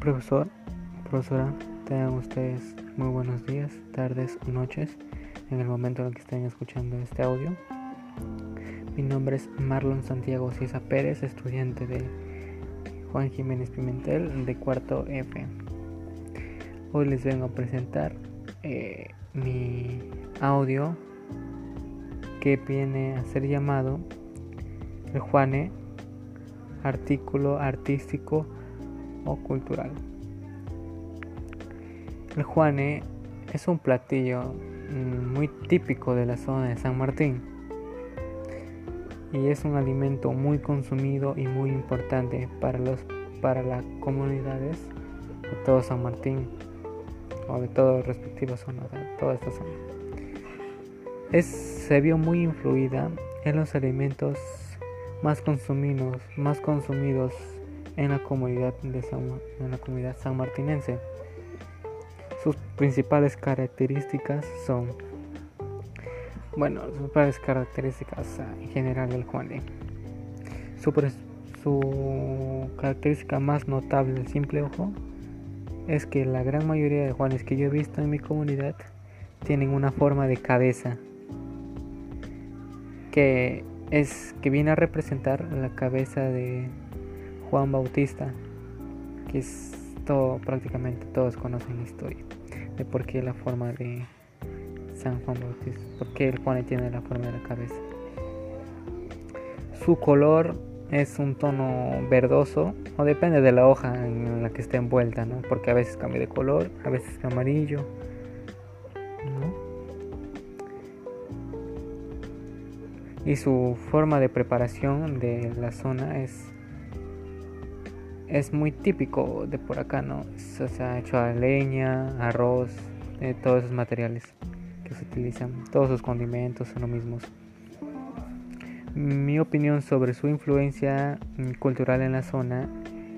Profesor, profesora, tengan ustedes muy buenos días, tardes o noches en el momento en que estén escuchando este audio. Mi nombre es Marlon Santiago Ciesa Pérez, estudiante de Juan Jiménez Pimentel de cuarto F. Hoy les vengo a presentar eh, mi audio que viene a ser llamado el Juane artículo artístico cultural. El juane es un platillo mm, muy típico de la zona de San Martín y es un alimento muy consumido y muy importante para los para las comunidades de todo San Martín o de todas respectivas zonas de toda esta. Es, se vio muy influida en los alimentos más consumidos, más consumidos en la comunidad de San, en la comunidad sanmartinense. Sus principales características son, bueno, sus principales características ah, en general del Juan su, su característica más notable del simple ojo es que la gran mayoría de Juanes que yo he visto en mi comunidad tienen una forma de cabeza que es que viene a representar la cabeza de Juan Bautista, que es todo, prácticamente todos conocen la historia de por qué la forma de San Juan Bautista, por qué el Juan tiene la forma de la cabeza. Su color es un tono verdoso o depende de la hoja en la que esté envuelta, ¿no? Porque a veces cambia de color, a veces es amarillo, y su forma de preparación de la zona es es muy típico de por acá, ¿no? Se ha hecho a leña, arroz, eh, todos esos materiales que se utilizan, todos los condimentos son los mismos. Mi opinión sobre su influencia cultural en la zona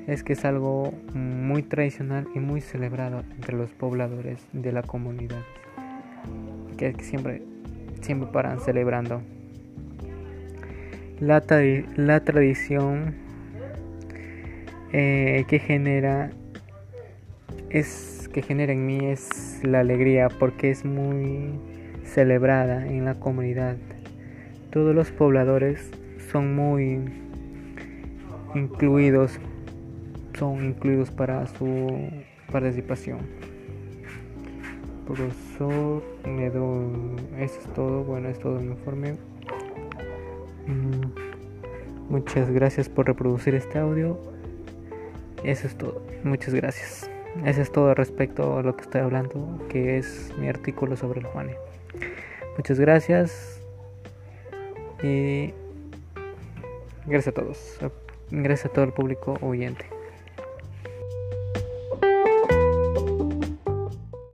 es que es algo muy tradicional y muy celebrado entre los pobladores de la comunidad, que siempre, siempre paran celebrando la, la tradición eh, que genera es que genera en mí es la alegría porque es muy celebrada en la comunidad. Todos los pobladores son muy incluidos, son incluidos para su participación. Profesor, eso es todo, bueno, es todo mi informe. Mm, muchas gracias por reproducir este audio. Eso es todo. Muchas gracias. Eso es todo respecto a lo que estoy hablando, que es mi artículo sobre el Juane. Muchas gracias. Y gracias a todos. Gracias a todo el público oyente.